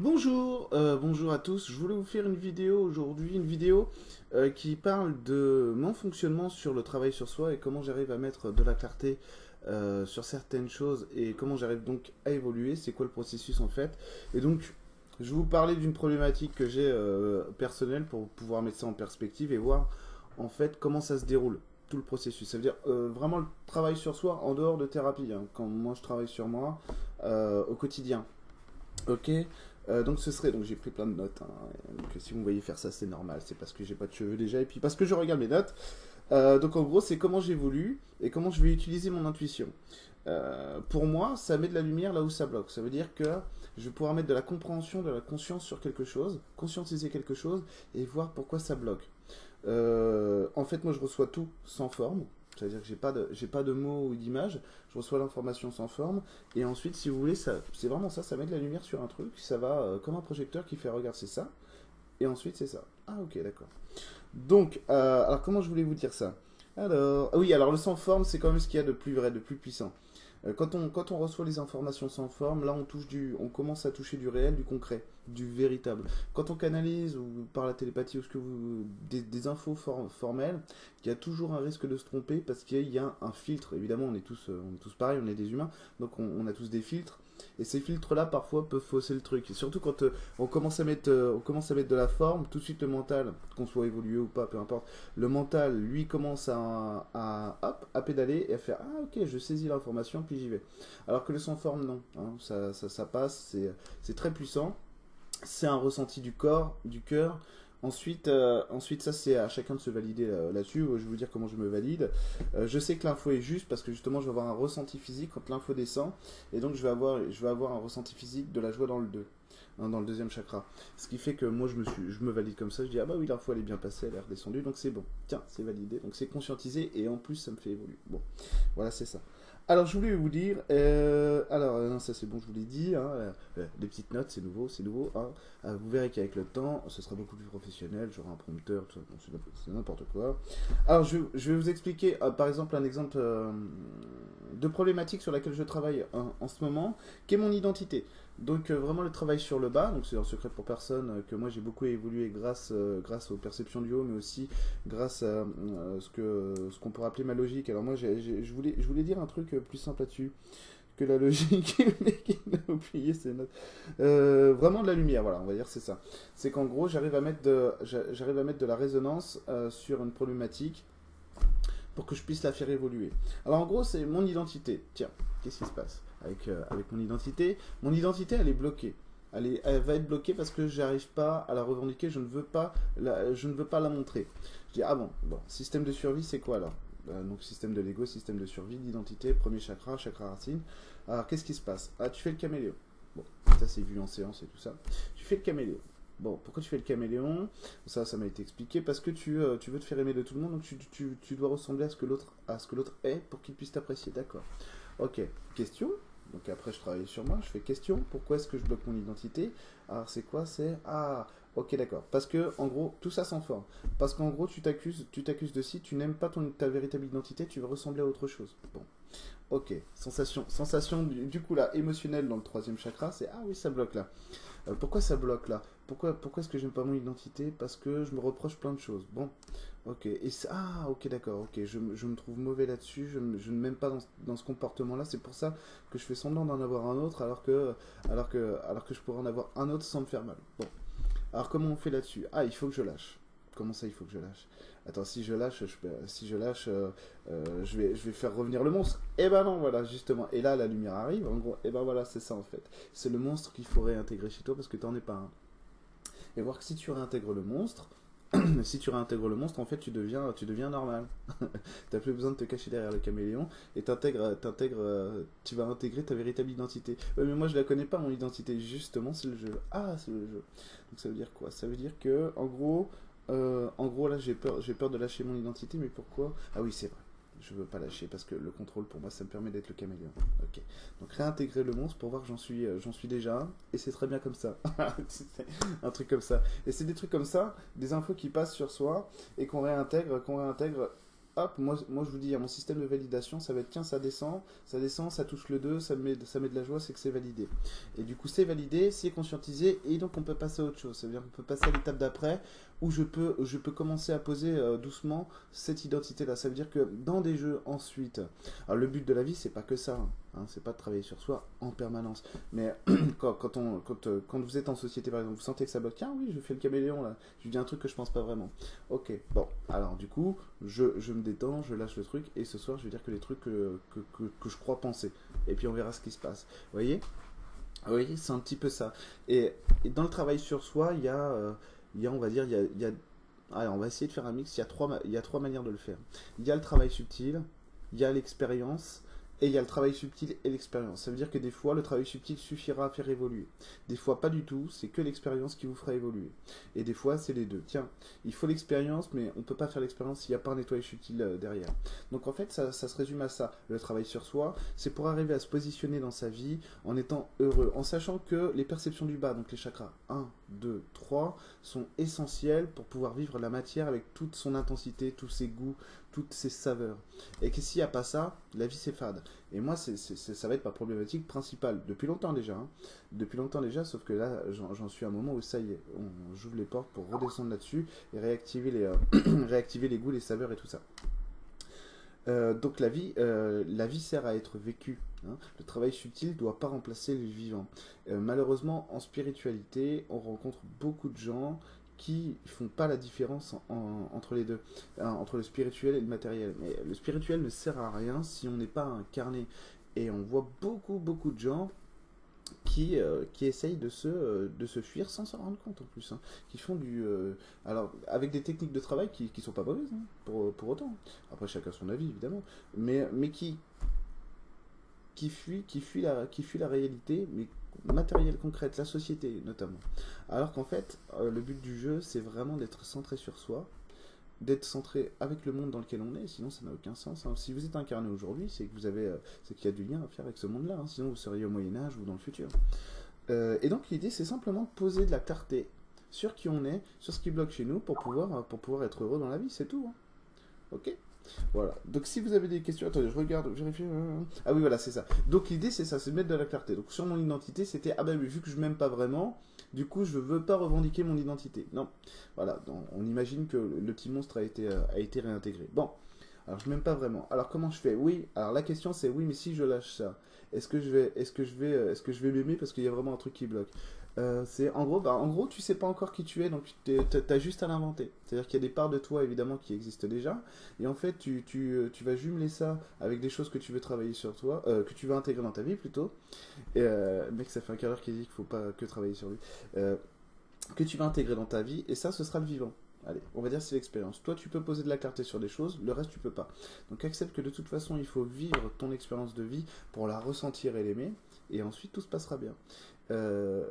Bonjour, euh, bonjour à tous. Je voulais vous faire une vidéo aujourd'hui, une vidéo euh, qui parle de mon fonctionnement sur le travail sur soi et comment j'arrive à mettre de la clarté euh, sur certaines choses et comment j'arrive donc à évoluer. C'est quoi le processus en fait? Et donc, je vais vous parler d'une problématique que j'ai personnelle pour pouvoir mettre ça en perspective et voir en fait comment ça se déroule tout le processus. Ça veut dire vraiment le travail sur soi en dehors de thérapie. Hein. quand moi je travaille sur moi au quotidien. Ok? Euh, donc ce serait, donc j'ai pris plein de notes, hein. si vous me voyez faire ça c'est normal, c'est parce que j'ai pas de cheveux déjà, et puis parce que je regarde mes notes. Euh, donc en gros c'est comment j'évolue et comment je vais utiliser mon intuition. Euh, pour moi ça met de la lumière là où ça bloque, ça veut dire que je vais pouvoir mettre de la compréhension, de la conscience sur quelque chose, conscientiser quelque chose et voir pourquoi ça bloque. en fait moi je reçois tout sans forme, c'est-à-dire que j'ai pas de pas de mots ou d'images, je reçois l'information sans forme et ensuite si vous voulez c'est vraiment ça, ça met de la lumière sur un truc, ça va euh, comme un projecteur qui fait regarder c'est ça et ensuite c'est ça. Ah OK, d'accord. Donc euh, alors comment je voulais vous dire ça? Alors oui, alors le sans forme c'est quand même ce qu'il y a de plus vrai, de plus puissant. Euh, quand on, quand on reçoit les informations sans forme, là on, touche du, on commence à toucher du réel, du concret, du véritable. Quand on canalise ou par la télépathie ou ce que vous, des, infos formelles, il y a toujours un risque de se tromper parce qu'il y a un filtre. Évidemment, on est tous, on est tous pareils, on est des humains, donc on a tous des filtres. Et ces filtres-là, parfois, peuvent fausser le truc. Et surtout quand euh, on, commence à mettre, euh, on commence à mettre de la forme, tout de suite le mental, qu'on soit évolué ou pas, peu importe, le mental, lui, commence à, hop, à pédaler et à faire Ah, ok, je saisis l'information, puis j'y vais. Alors que le sans forme, non. Hein, ça, ça, ça passe, c'est très puissant. C'est un ressenti du corps, du cœur. Ensuite, euh, ensuite, ça c'est à chacun de se valider euh, là-dessus. je vais vous dire comment je me valide. Euh, je sais que l'info est juste parce que justement je vais avoir un ressenti physique quand l'info descend. Et donc je vais, avoir, je vais avoir un ressenti physique de la joie dans le 2, hein, dans le deuxième chakra. Ce qui fait que moi je me, suis, je me valide comme ça. Je dis ah bah oui l'info elle est bien passée, elle est redescendue. Donc c'est bon. Tiens, c'est validé. Donc c'est conscientisé et en plus ça me fait évoluer. Bon, voilà c'est ça. Alors, je voulais vous dire, euh, alors, euh, ça c'est bon, je vous l'ai dit, hein, euh, les petites notes, c'est nouveau, c'est nouveau. Hein. vous verrez qu'avec le temps, ce sera beaucoup plus professionnel, j'aurai un prompteur, c'est n'importe quoi. Alors, je, vais vous expliquer, par exemple, un exemple de problématique sur laquelle je travaille en ce moment, qui est mon identité. Donc euh, vraiment le travail sur le bas, donc c'est un secret pour personne euh, que moi j'ai beaucoup évolué grâce, euh, grâce aux perceptions du haut, mais aussi grâce à ce que ce qu'on pourrait appeler ma logique. Alors moi je, voulais, je voulais dire un truc plus simple là-dessus que la logique, a oublié ses notes. vraiment de la lumière, voilà, on va dire c'est ça. C'est qu'en gros j'arrive à mettre de, j'arrive à mettre de la résonance sur une problématique pour que je puisse la faire évoluer. Alors en gros c'est mon identité. Tiens, qu'est-ce qui se passe? Avec, euh, avec mon identité. Mon identité, elle est bloquée. Elle, va être bloquée parce que j'arrive pas à la revendiquer, je ne veux pas la, je ne veux pas la montrer. Je dis, ah bon, bon, système de survie, c'est quoi alors? Euh, Donc système de l'ego, système de survie, d'identité, premier chakra, chakra racine. Alors qu'est-ce qui se passe? Ah, tu fais le caméléon. Bon, ça c'est vu en séance et tout ça. Tu fais le caméléon. Bon, pourquoi tu fais le caméléon? Ça, ça m'a été expliqué parce que tu, euh, tu veux te faire aimer de tout le monde, donc tu dois ressembler à ce que l'autre à ce que l'autre est pour qu'il puisse t'apprécier. D'accord. Ok. Question donc après, je travaille sur moi, je fais question, pourquoi est-ce que je bloque mon identité? Alors c'est quoi? C'est ah, ok d'accord. Parce que en gros, tout ça s'en forme. Parce qu'en gros, tu t'accuses, tu t'accuses de si, tu n'aimes pas ton, ta véritable identité, tu veux ressembler à autre chose. Bon. Ok, sensation, sensation du, coup là, émotionnelle dans le troisième chakra, c'est ah oui, ça bloque là. Euh, pourquoi ça bloque là? Pourquoi, pourquoi est-ce que j'aime pas mon identité? Parce que je me reproche plein de choses. Bon, ok, et ah ok d'accord, ok, je, je, me trouve mauvais là-dessus, je, ne m'aime pas dans, dans ce comportement-là, c'est pour ça que je fais semblant d'en avoir un autre alors que, alors, que, alors que je pourrais en avoir un autre sans me faire mal. Bon, alors comment on fait là-dessus? Ah, il faut que je lâche. Comment ça, il faut que je lâche? Attends, si je lâche, je, si je lâche, euh, euh, je, vais, je vais faire revenir le monstre. Eh ben non, voilà, justement. Et là, la lumière arrive. En gros, eh ben voilà, c'est ça en fait. C'est le monstre qu'il faut réintégrer chez toi parce que t'en es pas un. Et voir que si tu réintègres le monstre, si tu réintègres le monstre, en fait, tu deviens, tu deviens normal. T'as plus besoin de te cacher derrière le caméléon et t'intègres, t'intègres, euh, tu vas intégrer ta véritable identité. mais moi, je la connais pas mon identité. Justement, c'est le jeu. Ah, c'est le jeu. Donc ça veut dire quoi? Ça veut dire que, en gros, euh, en gros, là, j'ai peur, j'ai peur de lâcher mon identité, mais pourquoi? Ah oui, c'est vrai. Je veux pas lâcher parce que le contrôle pour moi ça me permet d'être le caméléon. Ok. Donc réintégrer le monstre pour voir que j'en suis, euh, j'en suis déjà et c'est très bien comme ça. un truc comme ça. Et c'est des trucs comme ça, des infos qui passent sur soi et qu'on réintègre, qu'on réintègre hop, moi, moi je vous dis, mon système de validation, ça va être tiens, ça descend, ça descend, ça touche le 2, ça met, ça met de la joie, c'est que c'est validé. Et du coup, c'est validé, c'est conscientisé, et donc on peut passer à autre chose. C'est-à-dire qu'on peut passer à l'étape d'après, où je peux, je peux commencer à poser euh, doucement cette identité-là. Ça veut dire que dans des jeux ensuite, alors le but de la vie, c'est pas que ça, hein, c'est pas de travailler sur soi en permanence. Mais euh, quand vous êtes en société, par exemple, vous sentez que ça bloque, tiens, oui, je fais le caméléon là, je dis un truc que je pense pas vraiment. Ok, bon, alors du coup, je, me détends, je lâche le truc, et ce soir, je vais dire que les trucs que, je crois penser. Et puis on verra ce qui se passe. Vous voyez? Oui, c'est un petit peu ça. Et, dans le travail sur soi, il y a. Euh, il y a, on va dire, il y a, on va essayer de faire un mix. Il y, a trois, il y a trois manières de le faire. Il y a le travail subtil, il y a l'expérience et il y a le travail subtil et l'expérience. Ça veut dire que des fois, le travail subtil suffira à faire évoluer. Des fois, pas du tout. C'est que l'expérience qui vous fera évoluer. Et des fois, c'est les deux. Tiens, il faut l'expérience, mais on ne peut pas faire l'expérience s'il n'y a pas un nettoyage subtil euh, derrière. Donc en fait, ça, ça, se résume à ça. Le travail sur soi, c'est pour arriver à se positionner dans sa vie en étant heureux, en sachant que les perceptions du bas, donc les chakras 1, 2, 3, sont essentielles pour pouvoir vivre la matière avec toute son intensité, tous ses goûts, toutes ses saveurs. Et que s'il n'y a pas ça, la vie c'est fade. Et moi, ça va être ma problématique principale, depuis longtemps déjà. Hein. Depuis longtemps déjà, sauf que là, j'en, suis à un moment où ça y est, on, j'ouvre les portes pour redescendre là-dessus et réactiver les, euh, réactiver les goûts, les saveurs et tout ça. Euh, donc la vie, euh, la vie sert à être vécue. Hein. Le travail subtil ne doit pas remplacer le vivant. malheureusement, en spiritualité, on rencontre beaucoup de gens qui font pas la différence entre les deux, hein, entre le spirituel et le matériel. Mais le spirituel ne sert à rien si on n'est pas incarné. Et on voit beaucoup, beaucoup de gens qui, euh, qui essayent de se, euh, de se fuir sans s'en rendre compte en plus. Hein. qui font du. Euh, alors, avec des techniques de travail qui, qui sont pas mauvaises, hein, pour, pour autant. Après, chacun son avis, évidemment. Mais, mais qui, qui fuit, qui fuit la, qui fuit la réalité, mais matérielle concrète, la société notamment. Alors qu'en fait, le but du jeu, c'est vraiment d'être centré sur soi, d'être centré avec le monde dans lequel on est, sinon ça n'a aucun sens. Hein. Si vous êtes incarné aujourd'hui, c'est que vous avez, euh, c'est qu'il y a du lien à faire avec ce monde-là, hein. sinon vous seriez au Moyen Âge ou dans le futur. Euh, et donc l'idée, c'est simplement de poser de la clarté sur qui on est, sur ce qui bloque chez nous, pour pouvoir, pour pouvoir être heureux dans la vie, c'est tout. Hein. Ok? Voilà. Donc si vous avez des questions, attendez, je regarde, vérifie. Euh, ah oui, voilà, c'est ça. Donc l'idée, c'est ça, c'est de mettre de la clarté. Donc sur mon identité, c'était ah ben vu que je m'aime pas vraiment, du coup je veux pas revendiquer mon identité. Non. Voilà. On imagine que le petit monstre a été euh, a été réintégré. Bon. Alors je m'aime pas vraiment. Alors comment je fais? Oui. Alors la question c'est oui, mais si je lâche ça, est-ce que je vais est-ce que je vais euh, est-ce que je vais m'aimer? Parce qu'il y a vraiment un truc qui bloque euh, c'est en gros, bah, en gros, tu sais pas encore qui tu es, donc tu as juste à l'inventer. C'est-à-dire qu'il y a des parts de toi évidemment qui existent déjà, et en fait, tu, tu, euh, tu vas jumeler ça avec des choses que tu veux travailler sur toi, euh, que tu veux intégrer dans ta vie plutôt. Mec, ça fait un quart d'heure qui dit qu'il faut pas que travailler sur lui. que tu vas intégrer dans ta vie, et ça, ce sera le vivant. Allez, on va dire c'est l'expérience. Toi, tu peux poser de la clarté sur des choses, le reste, tu peux pas. Donc accepte que de toute façon, il faut vivre ton expérience de vie pour la ressentir et l'aimer, et ensuite tout se passera bien. Euh,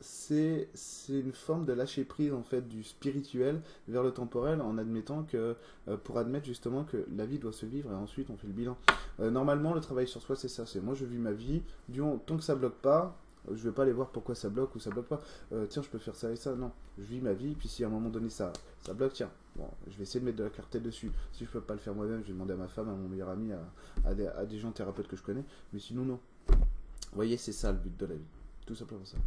c'est une forme de lâcher prise en fait du spirituel vers le temporel en admettant que euh, pour admettre justement que la vie doit se vivre et ensuite on fait le bilan. Euh, normalement le travail sur soi c'est ça, c'est moi je vis ma vie, du tant que ça bloque pas, je vais pas aller voir pourquoi ça bloque ou ça bloque pas. tiens, je peux faire ça et ça. Non, je vis ma vie. Puis si à un moment donné ça, ça bloque, tiens, bon, je vais essayer de mettre de la clarté dessus. Si je peux pas le faire moi-même, je vais demander à ma femme, à mon meilleur ami, à, des, à des gens thérapeutes que je connais. Mais sinon, non. Vous voyez, c'est ça le but de la vie. Tout simplement ça.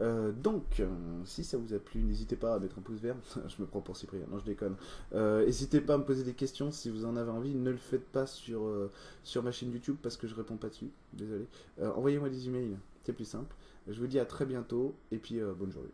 Euh, donc, euh, si ça vous a plu, n'hésitez pas à mettre un pouce vert. je me prends pour Cyprien, non, je déconne. Euh, n'hésitez pas à me poser des questions si vous en avez envie. Ne le faites pas sur, sur ma chaîne YouTube parce que je réponds pas dessus. Désolé. Envoyez-moi des emails, c'est plus simple. Je vous dis à très bientôt et puis bonne journée.